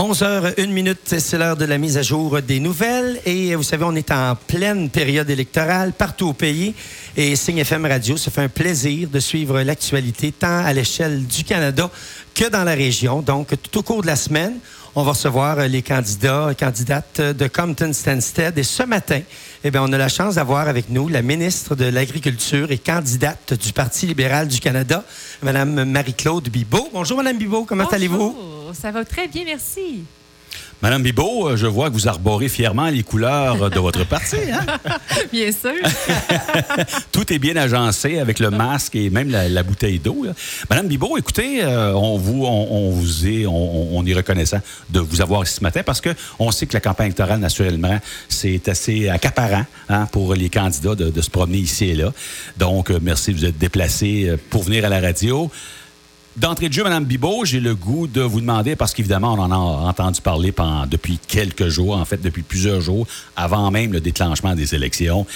11h, 1 minute, c'est l'heure de la mise à jour des nouvelles. Et vous savez, on est en pleine période électorale partout au pays. Et Signe FM Radio, ça fait un plaisir de suivre l'actualité tant à l'échelle du Canada que dans la région. Donc, tout au cours de la semaine, on va recevoir les candidats et candidates de Compton Stansted. Et ce matin, eh bien, on a la chance d'avoir avec nous la ministre de l'Agriculture et candidate du Parti libéral du Canada, Mme Marie-Claude Bibeau. Bonjour, Mme Bibeau, comment allez-vous? Ça va très bien, merci. Madame Bibot, euh, je vois que vous arborez fièrement les couleurs de votre parti. Hein? bien sûr. Tout est bien agencé avec le masque et même la, bouteille d'eau. Madame Bibot, écoutez, euh, on vous, on, vous est, on, est reconnaissant de vous avoir ici ce matin parce que on sait que la campagne électorale, naturellement, c'est assez accaparant hein, pour les candidats de, de, se promener ici et là. Donc, euh, merci de vous être déplacé pour venir à la radio. D'entrée de jeu, Mme Bibot, j'ai le goût de vous demander, parce qu'évidemment, on en a entendu parler depuis quelques jours, en fait, depuis plusieurs jours, avant même le déclenchement des élections.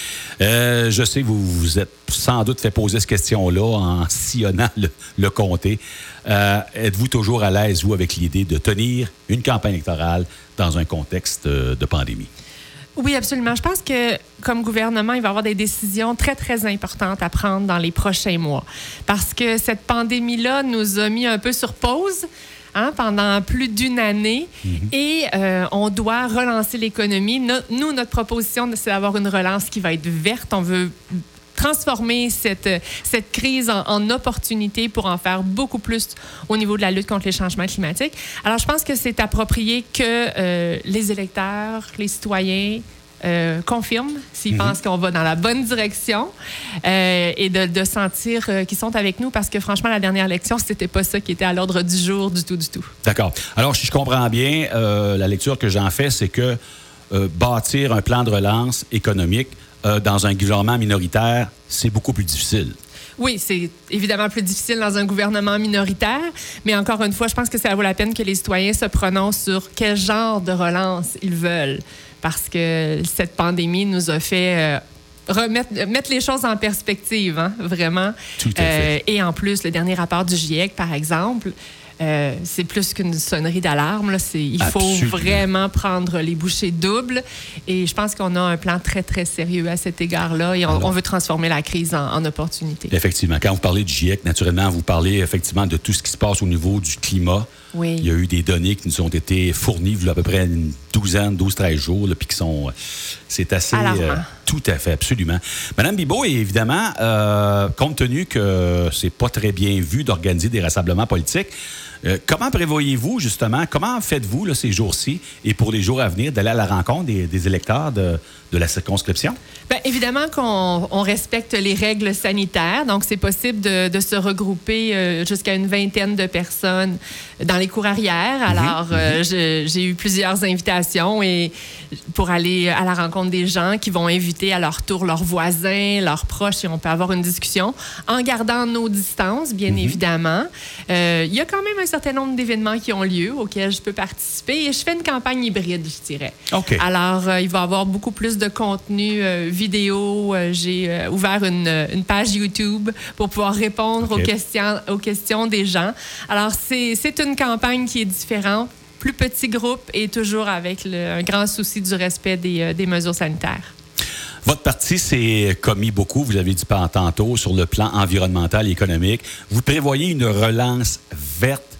Euh, je sais que vous vous êtes sans doute fait poser cette question-là en sillonnant le, comté. Euh, êtes-vous toujours à l'aise, vous, avec l'idée de tenir une campagne électorale dans un contexte de pandémie? Oui, absolument. Je pense que comme gouvernement, il va y avoir des décisions très, très importantes à prendre dans les prochains mois. Parce que cette pandémie-là nous a mis un peu sur pause. Hein, pendant plus d'une année mhm. et euh, on doit relancer l'économie. nous, notre proposition, c'est d'avoir une relance qui va être verte. On veut transformer cette, cette crise en, opportunité pour en faire beaucoup plus au niveau de la lutte contre les changements climatiques. Alors, je pense que c'est approprié que euh, les électeurs, les citoyens, euh, confirment s'ils mhm. pensent qu'on va dans la bonne direction euh, et de, de sentir qu'ils sont avec nous parce que franchement, la dernière élection, c'était pas ça qui était à l'ordre du jour du tout, du tout. D'accord. Alors, si je comprends bien, la lecture que j'en fais, c'est que bâtir un plan de relance économique, euh, dans un gouvernement minoritaire, c'est beaucoup plus difficile. Oui, c'est évidemment plus difficile dans un gouvernement minoritaire, mais encore une fois, je pense que ça vaut la peine que les citoyens se prononcent sur quel genre de relance ils veulent, parce que cette pandémie nous a fait euh, remettre mettre les choses en perspective, hein, vraiment. Tout à fait. Euh, et en plus, le dernier rapport du GIEC, par exemple, euh, c'est plus qu'une sonnerie d'alarme. Il faut vraiment prendre les bouchées doubles. Et je pense qu'on a un plan très, très sérieux à cet égard-là. Et on, veut transformer la crise en, opportunité. Effectivement. Quand vous parlez du GIEC, naturellement, vous parlez effectivement de tout ce qui se passe au niveau du climat. Oui. Il y a eu des données qui nous ont été fournies il y a à peu près une douzaine, 12-13 jours, puis qui sont. C'est assez. Euh, tout à fait, absolument. Madame Bibot, évidemment, euh, compte tenu que c'est pas très bien vu d'organiser des rassemblements politiques, euh, comment prévoyez-vous, justement, comment faites-vous ces jours-ci et pour les jours à venir d'aller à la rencontre des, électeurs de, la circonscription? Bien, évidemment qu'on respecte les règles sanitaires. Donc, c'est possible de, se regrouper euh, jusqu'à une vingtaine de personnes dans les cours arrière. Mhm, Alors, euh, mhm. j'ai eu plusieurs invitations et pour aller à la rencontre des gens qui vont inviter à leur tour leurs voisins, leurs proches et on peut avoir une discussion en gardant nos distances, bien mhm. évidemment. Il y a quand même un certain nombre d'événements qui ont lieu auxquels je peux participer et je fais une campagne hybride, je dirais. OK. Alors, euh, il va y avoir beaucoup plus de contenu euh, vidéo. Euh, j'ai ouvert une, une, page YouTube pour pouvoir répondre aux, questions, aux questions des gens. Alors, c'est une campagne qui est différente plus petit groupe et toujours avec le, un grand souci du respect des, des mesures sanitaires. Votre parti s'est commis beaucoup, vous avez dit tantôt, sur le plan environnemental et économique. Vous prévoyez une relance verte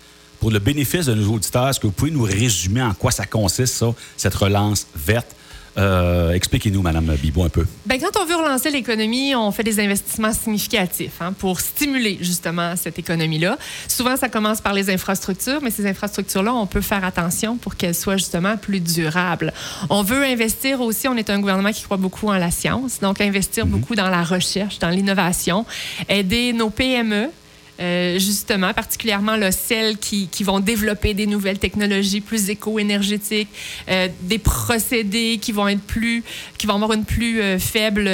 pour le bénéfice de nos auditeurs, est-ce que vous pouvez nous résumer en quoi ça consiste, ça, cette relance verte? Euh, expliquez-nous, Madame Bibot, un peu. Bien, quand on veut relancer l'économie, on fait des investissements significatifs hein, pour stimuler justement cette économie-là. Souvent, ça commence par les infrastructures, mais ces infrastructures-là, on peut faire attention pour qu'elles soient justement plus durables. On veut investir aussi, on est un gouvernement qui croit beaucoup en la science, donc investir mhm. beaucoup dans la recherche, dans l'innovation, aider nos PME euh, justement, particulièrement là, celles qui, qui, vont développer des nouvelles technologies plus éco-énergétiques, euh, des procédés qui vont être plus, qui vont avoir une plus euh, faible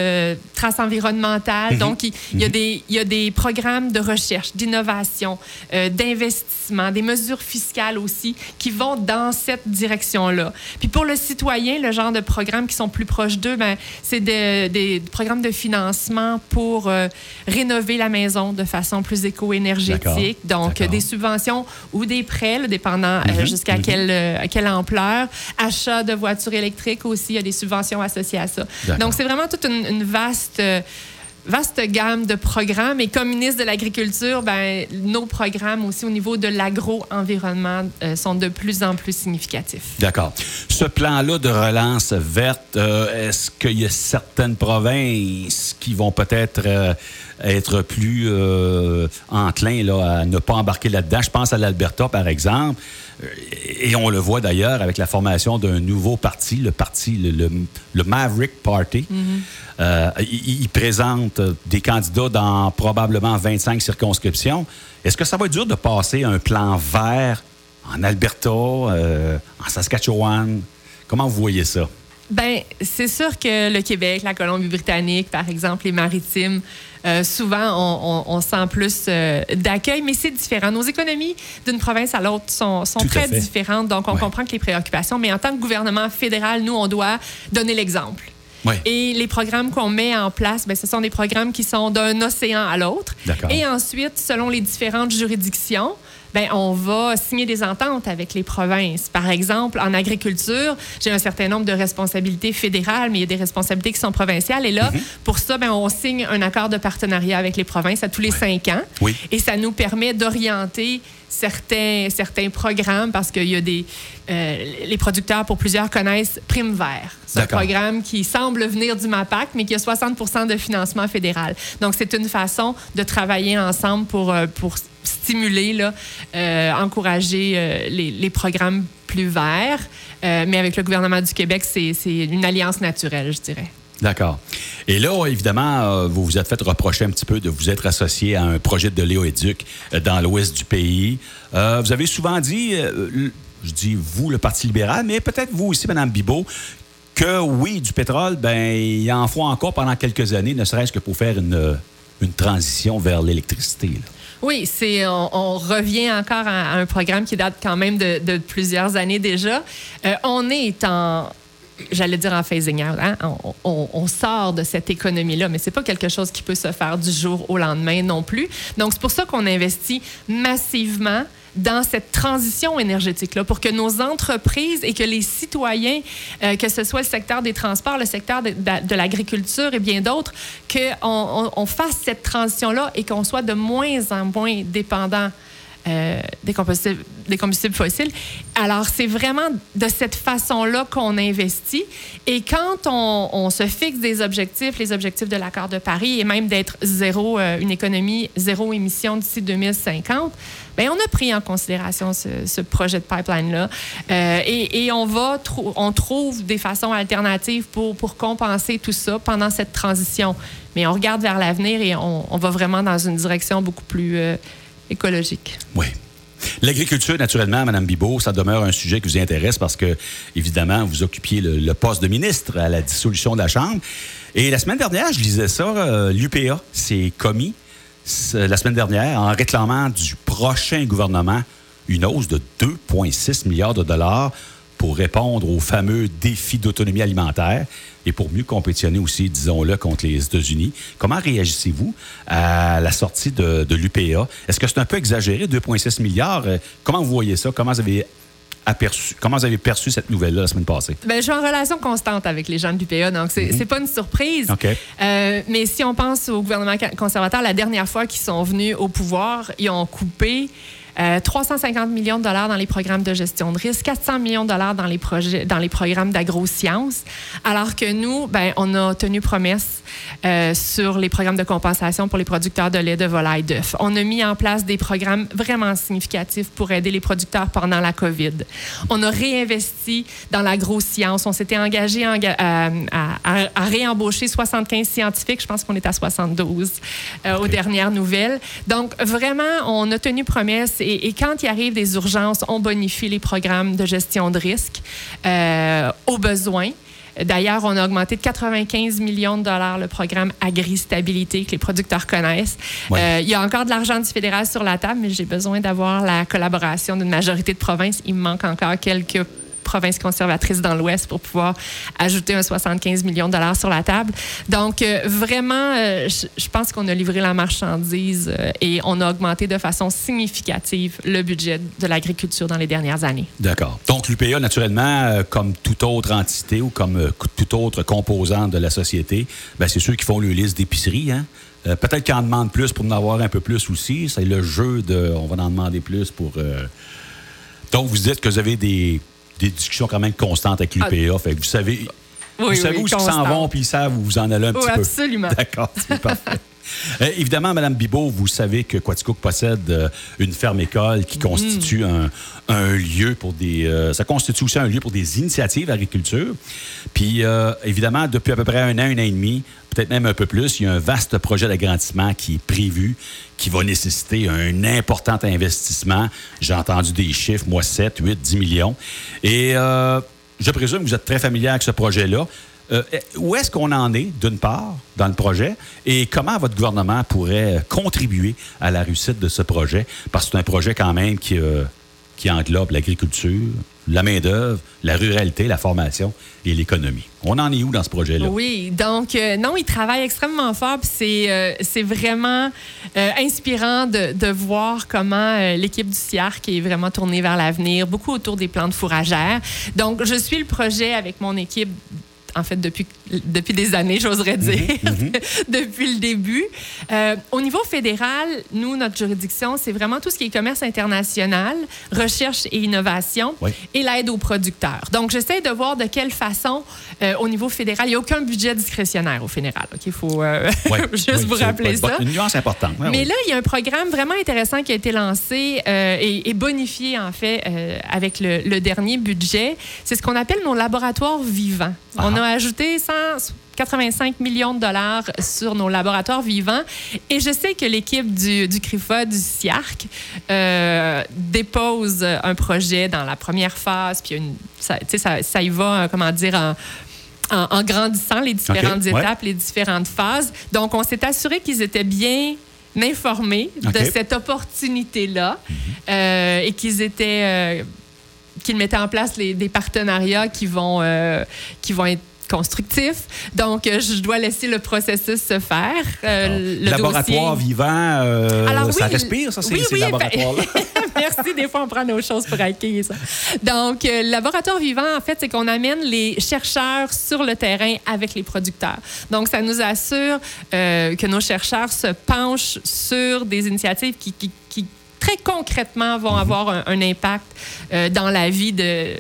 trace environnementale. Mhm. Donc, il, y a mhm. des, il y a des programmes de recherche, d'innovation, d'investissement, des mesures fiscales aussi qui vont dans cette direction-là. Puis pour le citoyen, le genre de programmes qui sont plus proches d'eux, ben, c'est des, des programmes de financement pour rénover la maison de façon plus éco énergétique, donc des subventions ou des prêts, là, dépendant euh, Mhm, jusqu'à mhm. quelle, euh, quelle ampleur. Achat de voitures électriques aussi, il y a des subventions associées à ça. Donc, c'est vraiment toute une, une vaste... euh, vaste gamme de programmes et comme ministre de l'Agriculture, ben, nos programmes aussi au niveau de l'agro-environnement euh, sont de plus en plus significatifs. D'accord. Ce plan-là de relance verte, euh, est-ce qu'il y a certaines provinces qui vont peut-être euh, être plus euh, enclins là, à ne pas embarquer là-dedans? Je pense à l'Alberta, par exemple. Euh, Et on le voit d'ailleurs avec la formation d'un nouveau parti, le parti, le, le- le Maverick Party. Euh, il, il présente des candidats dans probablement 25 circonscriptions. Est-ce que ça va être dur de passer un plan vert en Alberta, euh, en Saskatchewan? Comment vous voyez ça? Ben, c'est sûr que le Québec, la Colombie-Britannique, par exemple, les maritimes, euh, souvent, on, on- on sent plus euh, d'accueil, mais c'est différent. Nos économies d'une province à l'autre sont, très différentes, donc on Ouais. comprend que les préoccupations, mais en tant que gouvernement fédéral, nous, on doit donner l'exemple. Et les programmes qu'on met en place, ben, ce sont des programmes qui sont d'un océan à l'autre. Et ensuite, selon les différentes juridictions, ben, on va signer des ententes avec les provinces. Par exemple, en agriculture, j'ai un certain nombre de responsabilités fédérales, mais il y a des responsabilités qui sont provinciales. Et Mhm. là, pour ça, ben, on signe un accord de partenariat avec les provinces à tous les cinq ans. Oui. Et ça nous permet d'orienter certains, certains programmes parce qu'il y a des... euh, les producteurs, pour plusieurs, connaissent Prime Vert. C'est un programme qui semble venir du MAPAC, mais qui a 60% de financement fédéral. Donc, c'est une façon de travailler ensemble pour, euh, pour stimuler, là, euh, encourager euh, les, programmes plus verts. Euh, mais avec le gouvernement du Québec, c'est une alliance naturelle, je dirais. D'accord. Et là, évidemment, vous vous êtes fait reprocher un petit peu de vous être associé à un projet de Léo-Éduc euh, dans l'ouest du pays. Vous avez souvent dit, je dis vous, le Parti libéral, mais peut-être vous aussi, Mme Bibot, que oui, du pétrole, ben il en faut encore pendant quelques années, ne serait-ce que pour faire une transition vers l'électricité. Oui, c'est on, revient encore à, un programme qui date quand même de, plusieurs années déjà. Euh, on est en J'allais dire en phasing out. hein? On, on- on sort de cette économie-là, mais c'est pas quelque chose qui peut se faire du jour au lendemain non plus. Donc, c'est pour ça qu'on investit massivement dans cette transition énergétique-là, pour que nos entreprises et que les citoyens, euh, que ce soit le secteur des transports, le secteur de, l'agriculture et bien d'autres, qu'on on, fasse cette transition-là et qu'on soit de moins en moins dépendant euh, des, combustibles, fossiles. Alors, c'est vraiment de cette façon-là qu'on investit. Et quand on, on se fixe des objectifs, les objectifs de l'accord de Paris, et même d'être zéro, euh, une économie zéro émission d'ici 2050, bien, on a pris en considération ce, projet de pipeline-là. Euh, et, on va, on trouve des façons alternatives pour, compenser tout ça pendant cette transition. Mais on regarde vers l'avenir et on, va vraiment dans une direction beaucoup plus euh, écologique. Oui. L'agriculture, naturellement, Mme Bibot, ça demeure un sujet qui vous intéresse parce que, évidemment, vous occupiez le, poste de ministre à la dissolution de la Chambre. Et la semaine dernière, je lisais ça, l'UPA s'est commis la semaine dernière en réclamant du prochain gouvernement une hausse de 2,6 milliards de dollars pour répondre aux fameux défis d'autonomie alimentaire et pour mieux compétitionner aussi, disons-le, contre les États-Unis. Comment réagissez-vous à la sortie de, de l'UPA? Est-ce que c'est un peu exagéré, 2,6 milliards? Euh, Comment vous voyez ça? Comment vous avez aperçu, comment vous avez perçu cette nouvelle-là la semaine passée? Ben, je suis en relation constante avec les gens de l'UPA, donc c'est c'est pas une surprise. Euh, mais si on pense au gouvernement conservateur, la dernière fois qu'ils sont venus au pouvoir, ils ont coupé euh, 350 millions de dollars dans les programmes de gestion de risque, 400 millions de dollars dans les projets, dans les programmes d'agro-sciences, alors que nous, ben, on a tenu promesse euh, sur les programmes de compensation pour les producteurs de lait, de volaille, d'œufs. On a mis en place des programmes vraiment significatifs pour aider les producteurs pendant la COVID. On a réinvesti dans l'agro-science. On s'était engagé en ga- à, à- à- à réembaucher 75 scientifiques. Je pense qu'on est à 72 euh, aux dernières nouvelles. Donc, vraiment, on a tenu promesse. Et, et quand il arrive des urgences, on bonifie les programmes de gestion de risque euh, aux besoins. D'ailleurs, on a augmenté de 95 millions de dollars le programme Agri-Stabilité que les producteurs connaissent. Ouais. Euh, il y a encore de l'argent du fédéral sur la table, mais j'ai besoin d'avoir la collaboration d'une majorité de provinces. Il me manque encore quelques provinces conservatrices dans l'Ouest pour pouvoir ajouter un 75 millions de dollars sur la table. Donc, euh, vraiment, euh, je pense qu'on a livré la marchandise euh, et on a augmenté de façon significative le budget de l'agriculture dans les dernières années. D'accord. Donc, l'UPA, naturellement, comme toute autre entité ou comme toute autre composante de la société, ben, c'est ceux qui font le liste d'épicerie, hein? Peut-être qu'ils en demandent plus pour en avoir un peu plus aussi. C'est le jeu de on va en demander plus pour. Donc, vous dites que vous avez des, discussions quand même constantes avec l'UPA. Ah. Fait vous savez, vous savez où ils s'en vont, puis ils savent où vous en allez un petit peu. Absolument. D'accord, c'est parfait. Euh, évidemment, Mme Bibot, vous savez que Quaticook possède euh, une ferme-école qui constitue mm. un, lieu pour des. Euh, ça constitue aussi un lieu pour des initiatives d'agriculture. Puis, évidemment, depuis à peu près un an, un an et demi, peut-être même un peu plus, il y a un vaste projet d'agrandissement qui est prévu, qui va nécessiter un important investissement. J'ai entendu des chiffres, moi, 7, 8, 10 millions. Et je présume que vous êtes très familier avec ce projet-là. Euh, où est-ce qu'on en est, d'une part, dans le projet, et comment votre gouvernement pourrait contribuer à la réussite de ce projet? Parce que c'est un projet quand même qui, euh, qui englobe l'agriculture, la main-d'œuvre, la ruralité, la formation et l'économie. On en est où dans ce projet-là? Oui, donc, euh, non, il travaille extrêmement fort. C'est c'est vraiment inspirant de, de, voir comment l'équipe du CIARC est vraiment tournée vers l'avenir, beaucoup autour des plantes fourragères. Donc, je suis le projet avec mon équipe en fait, depuis, depuis des années, j'oserais mhm, dire, mhm. depuis le début. Euh, au niveau fédéral, nous, notre juridiction, c'est vraiment tout ce qui est commerce international, recherche et innovation et l'aide aux producteurs. Donc, j'essaie de voir de quelle façon, euh, au niveau fédéral, il n'y a aucun budget discrétionnaire au fédéral. Il faut euh, juste vous rappeler ça. Une nuance importante. Mais là, il y a un programme vraiment intéressant qui a été lancé et, bonifié, en fait, avec le, dernier budget. C'est ce qu'on appelle nos laboratoires vivants. On a ajouté 185 millions de dollars sur nos laboratoires vivants. Et je sais que l'équipe du, du CRIFA, du CIARC, euh, dépose un projet dans la première phase, puis une, ça, ça, ça y va, comment dire, en, en, grandissant les différentes étapes, les différentes phases. Donc, on s'est assuré qu'ils étaient bien informés de cette opportunité-là mhm. euh, et qu'ils étaient... Euh, qu'ils mettaient en place les, des partenariats qui vont, qui vont être constructif. Donc, euh, je dois laisser le processus se faire. Euh, le laboratoire vivant, euh, ça respire, ça, c'est oui, oui, laboratoire Merci, des fois, on prend nos choses pour acquis. Ça. Donc, le laboratoire vivant, en fait, c'est qu'on amène les chercheurs sur le terrain avec les producteurs. Donc, ça nous assure que nos chercheurs se penchent sur des initiatives qui, qui, très concrètement vont mm-hmm. avoir un, un impact dans la vie de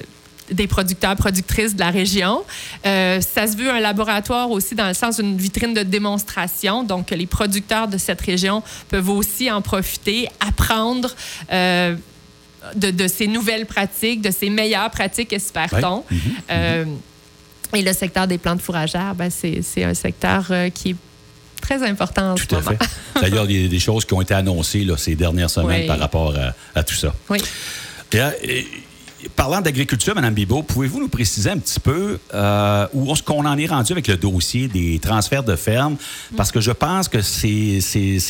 des producteurs, productrices de la région. Euh, ça se veut un laboratoire aussi dans le sens d'une vitrine de démonstration. Donc, les producteurs de cette région peuvent aussi en profiter, apprendre. Euh, de, ces nouvelles pratiques, de ces meilleures pratiques, espère-t-on. Mhm. Euh, et le secteur des plantes fourragères, ben, c'est un secteur qui est très important en tout ce moment. D'ailleurs, il y a des choses qui ont été annoncées là, ces dernières semaines par rapport à, tout ça. Oui. Et, Parlant d'agriculture, Mme Bibot, pouvez-vous nous préciser un petit peu euh, où est-ce qu'on en est rendu avec le dossier des transferts de ferme? Parce que je pense que ces,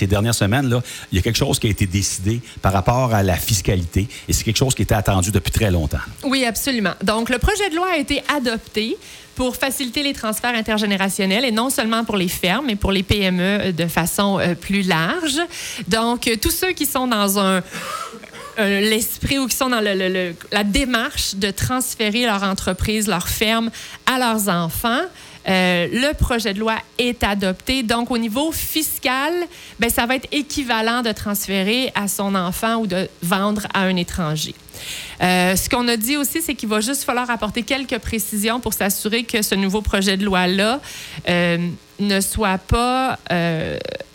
dernières semaines-là, il y a quelque chose qui a été décidé par rapport à la fiscalité et c'est quelque chose qui était attendu depuis très longtemps. Oui, absolument. Donc, le projet de loi a été adopté pour faciliter les transferts intergénérationnels et non seulement pour les fermes, mais pour les PME de façon euh, plus large. Donc, tous ceux qui sont dans un euh, l'esprit ou qui sont dans la démarche de transférer leur entreprise, leur ferme à leurs enfants. Euh, le projet de loi est adopté. Donc, au niveau fiscal, ben, ça va être équivalent de transférer à son enfant ou de vendre à un étranger. Euh, ce qu'on a dit aussi, c'est qu'il va juste falloir apporter quelques précisions pour s'assurer que ce nouveau projet de loi-là ne soit pas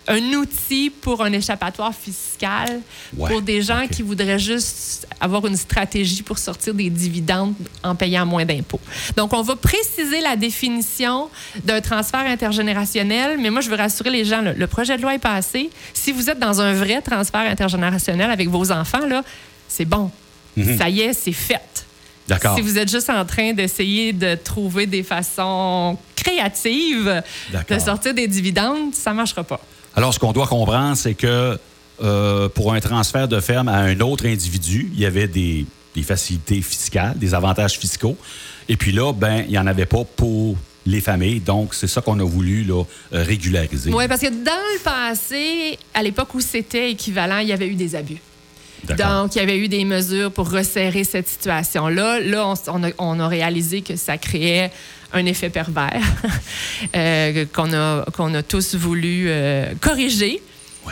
un outil pour un échappatoire fiscal pour des gens qui voudraient juste avoir une stratégie pour sortir des dividendes en payant moins d'impôts. Donc, on va préciser la définition d'un transfert intergénérationnel, mais moi, je veux rassurer les gens, le projet de loi est passé. Si vous êtes dans un vrai transfert intergénérationnel avec vos enfants, là, c'est bon. Mhm. Ça y est, c'est fait. Si vous êtes juste en train d'essayer de trouver des façons créatives de sortir des dividendes, ça ne marchera pas. Alors, ce qu'on doit comprendre, c'est que euh, pour un transfert de ferme à un autre individu, il y avait des des facilités fiscales, des avantages fiscaux. Et puis là, ben, il n'y en avait pas pour les familles. Donc, c'est ça qu'on a voulu là, régulariser. Oui, parce que dans le passé, à l'époque où c'était équivalent, il y avait eu des abus. Donc, il y avait eu des mesures pour resserrer cette situation-là. Là, on, a, réalisé que ça créait un effet pervers euh, qu'on a, tous voulu euh, corriger.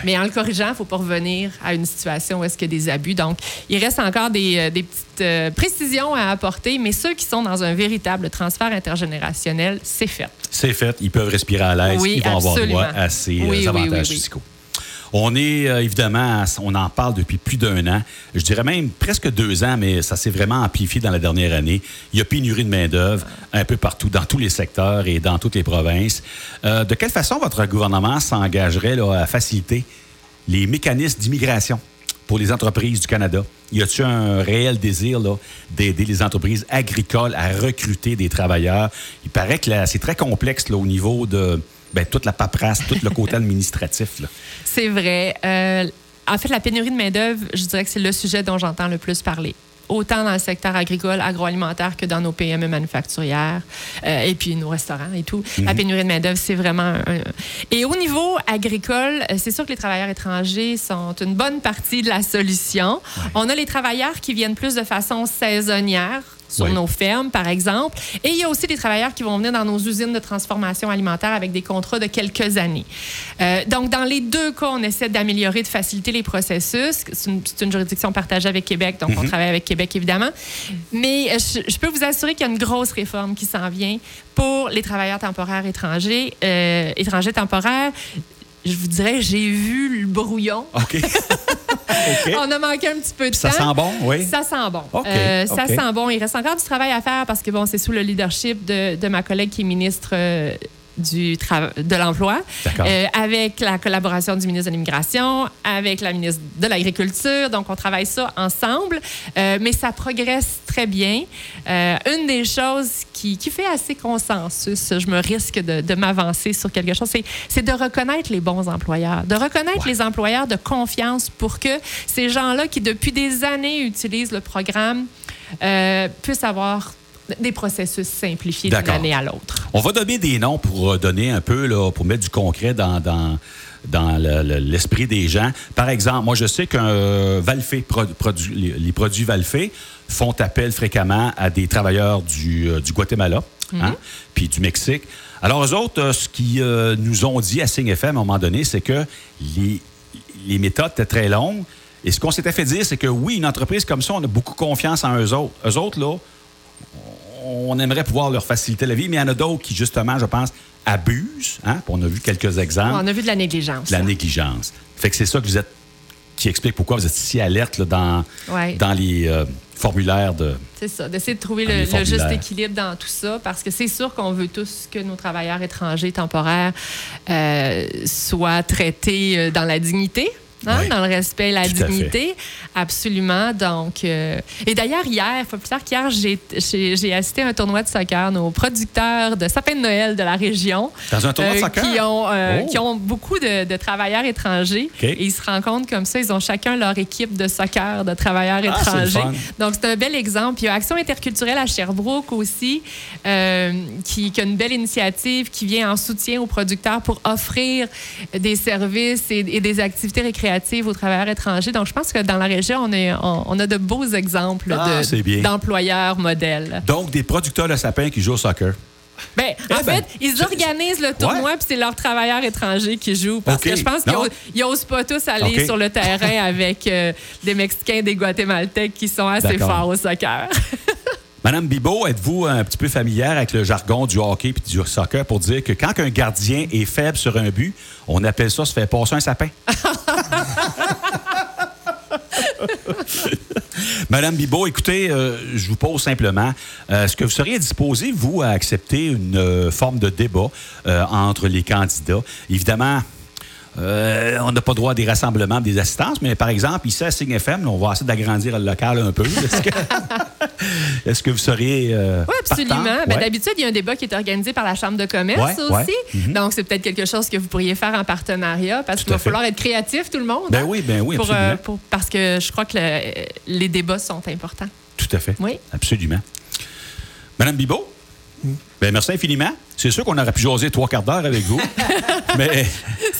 Mais en le corrigeant, il ne faut pas revenir à une situation où est-ce qu'il y a des abus. Donc, il reste encore des, euh, petites précisions à apporter, mais ceux qui sont dans un véritable transfert intergénérationnel, c'est fait. C'est fait. Ils peuvent respirer à l'aise. ils vont avoir droit à ces avantages fiscaux. On est euh, évidemment, on en parle depuis plus d'un an, je dirais même presque deux ans, mais ça s'est vraiment amplifié dans la dernière année. Il y a pénurie de main-d'œuvre un peu partout, dans tous les secteurs et dans toutes les provinces. Euh, de quelle façon votre gouvernement s'engagerait à faciliter les mécanismes d'immigration? pour les entreprises du Canada? Y a-t-il un réel désir d'aider les entreprises agricoles à recruter des travailleurs? Il paraît que c'est très complexe au niveau de ben, toute la paperasse, tout le côté administratif. C'est vrai. Euh, en fait, la pénurie de main-d'œuvre, je dirais que c'est le sujet dont j'entends le plus parler autant dans le secteur agricole, agroalimentaire que dans nos PME manufacturières euh, et puis nos restaurants et tout. La mhm. pénurie de main-d'œuvre, c'est vraiment un... Et au niveau agricole, euh, c'est sûr que les travailleurs étrangers sont une bonne partie de la solution. On a les travailleurs qui viennent plus de façon saisonnière, sur nos fermes, par exemple. Et il y a aussi des travailleurs qui vont venir dans nos usines de transformation alimentaire avec des contrats de quelques années. Euh, donc, dans les deux cas, on essaie d'améliorer, de faciliter les processus. C'est une, juridiction partagée avec Québec, donc on mhm. travaille avec Québec, évidemment. Mais euh, je, peux vous assurer qu'il y a une grosse réforme qui s'en vient pour les travailleurs temporaires étrangers, euh, étrangers temporaires je vous dirais, j'ai vu le brouillon. OK. On a manqué un petit peu de temps. Ça sent bon, oui? Ça sent bon. Euh, ça sent bon. Il reste encore du travail à faire parce que, bon, c'est sous le leadership de, de ma collègue qui est ministre euh, du de l'emploi, euh, avec la collaboration du ministre de l'Immigration, avec la ministre de l'Agriculture. Donc, on travaille ça ensemble, euh, mais ça progresse très bien. Euh, une des choses qui, qui, fait assez consensus, je me risque de, de m'avancer sur quelque chose, c'est de reconnaître les bons employeurs, de reconnaître les employeurs de confiance pour que ces gens-là qui, depuis des années, utilisent le programme, puissent avoir des processus simplifiés d'une année à l'autre. On va donner des noms pour euh, donner un peu, là, pour mettre du concret dans, dans dans l'esprit des gens. Par exemple, moi, je sais qu'un euh, Valfé, les, produits Valfé font appel fréquemment à des travailleurs du, euh, du Guatemala, hein, mhm. puis du Mexique. Alors, eux autres, ce qu'ils nous ont dit à Signe FM à un moment donné, c'est que les, les méthodes étaient très longues. Et ce qu'on s'était fait dire, c'est que oui, une entreprise comme ça, on a beaucoup confiance en eux autres. Eux autres, là, on aimerait pouvoir leur faciliter la vie, mais il y en a d'autres qui, justement, je pense, abusent. Hein? On a vu quelques exemples. On a vu de la négligence. De la négligence. Fait que c'est ça que vous êtes qui explique pourquoi vous êtes si alerte dans, dans les euh, formulaires de. C'est ça, d'essayer de trouver le, juste équilibre dans tout ça, parce que c'est sûr qu'on veut tous que nos travailleurs étrangers temporaires euh, soient traités euh, dans la dignité. Hein, dans le respect et la dignité. Absolument. Donc, euh, et d'ailleurs, hier, faut plus tard qu'hier, j'ai assisté à un tournoi de soccer. Nos producteurs de sapin de Noël de la région. Dans un tournoi de euh, soccer? Qui ont, euh, oh. qui ont beaucoup de, travailleurs étrangers. Et ils se compte comme ça, ils ont chacun leur équipe de soccer de travailleurs ah, étrangers. Donc, c'est un bel exemple. Puis, il y a Action interculturelle à Sherbrooke aussi, qui, qui, a une belle initiative qui vient en soutien aux producteurs pour offrir des services et des activités récréatives au travailleurs étrangers. Donc, je pense que dans la région, on, est, on, a de beaux exemples ah, d'employeurs modèles. Donc, des producteurs de sapins qui jouent au soccer. Ben, en eh ben, fait, ils organisent le tournoi, puis c'est leurs travailleurs étrangers qui jouent. Parce que je pense qu'ils n'osent pas tous aller sur le terrain avec euh, des Mexicains, des Guatémaltèques qui sont assez forts au soccer. Madame Bibot, êtes-vous un petit peu familière avec le jargon du hockey et du soccer pour dire que quand un gardien est faible sur un but, on appelle ça se faire passer un sapin? Madame Bibot, écoutez, euh, je vous pose simplement, euh, est-ce que vous seriez disposé, vous, à accepter une euh, forme de débat entre les candidats? Évidemment, euh, on n'a pas droit à des rassemblements, des assistances, mais par exemple, ici à Signe FM, on va essayer d'agrandir le local un peu. Est-ce que, vous seriez. Euh, oui, absolument. Ben, d'habitude, il y a un débat qui est organisé par la Chambre de commerce aussi. Mhm. Donc, c'est peut-être quelque chose que vous pourriez faire en partenariat parce qu'il va falloir être créatif, tout le monde. Ben hein, oui, ben oui, euh, parce que je crois que les débats sont importants. Tout à fait. Oui. Absolument. Madame Bibot, ben, merci infiniment. C'est sûr qu'on aurait pu jaser trois quarts d'heure avec vous. mais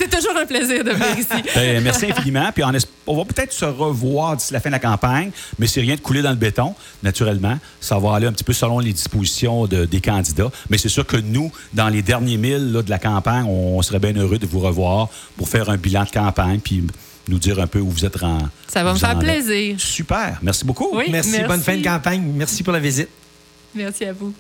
C'est toujours un plaisir de venir ici. ben, merci infiniment. Puis on, va peut-être se revoir d'ici la fin de la campagne, mais c'est rien de couler dans le béton, naturellement. Ça va aller un petit peu selon les dispositions de- des candidats. Mais c'est sûr que nous, dans les derniers milles là, de la campagne, on, serait bien heureux de vous revoir pour faire un bilan de campagne puis nous dire un peu où vous êtes rendu. Ça va me faire plaisir. Super. Merci beaucoup. Oui. Merci, merci. bonne fin de campagne. Merci pour la visite. Merci à vous.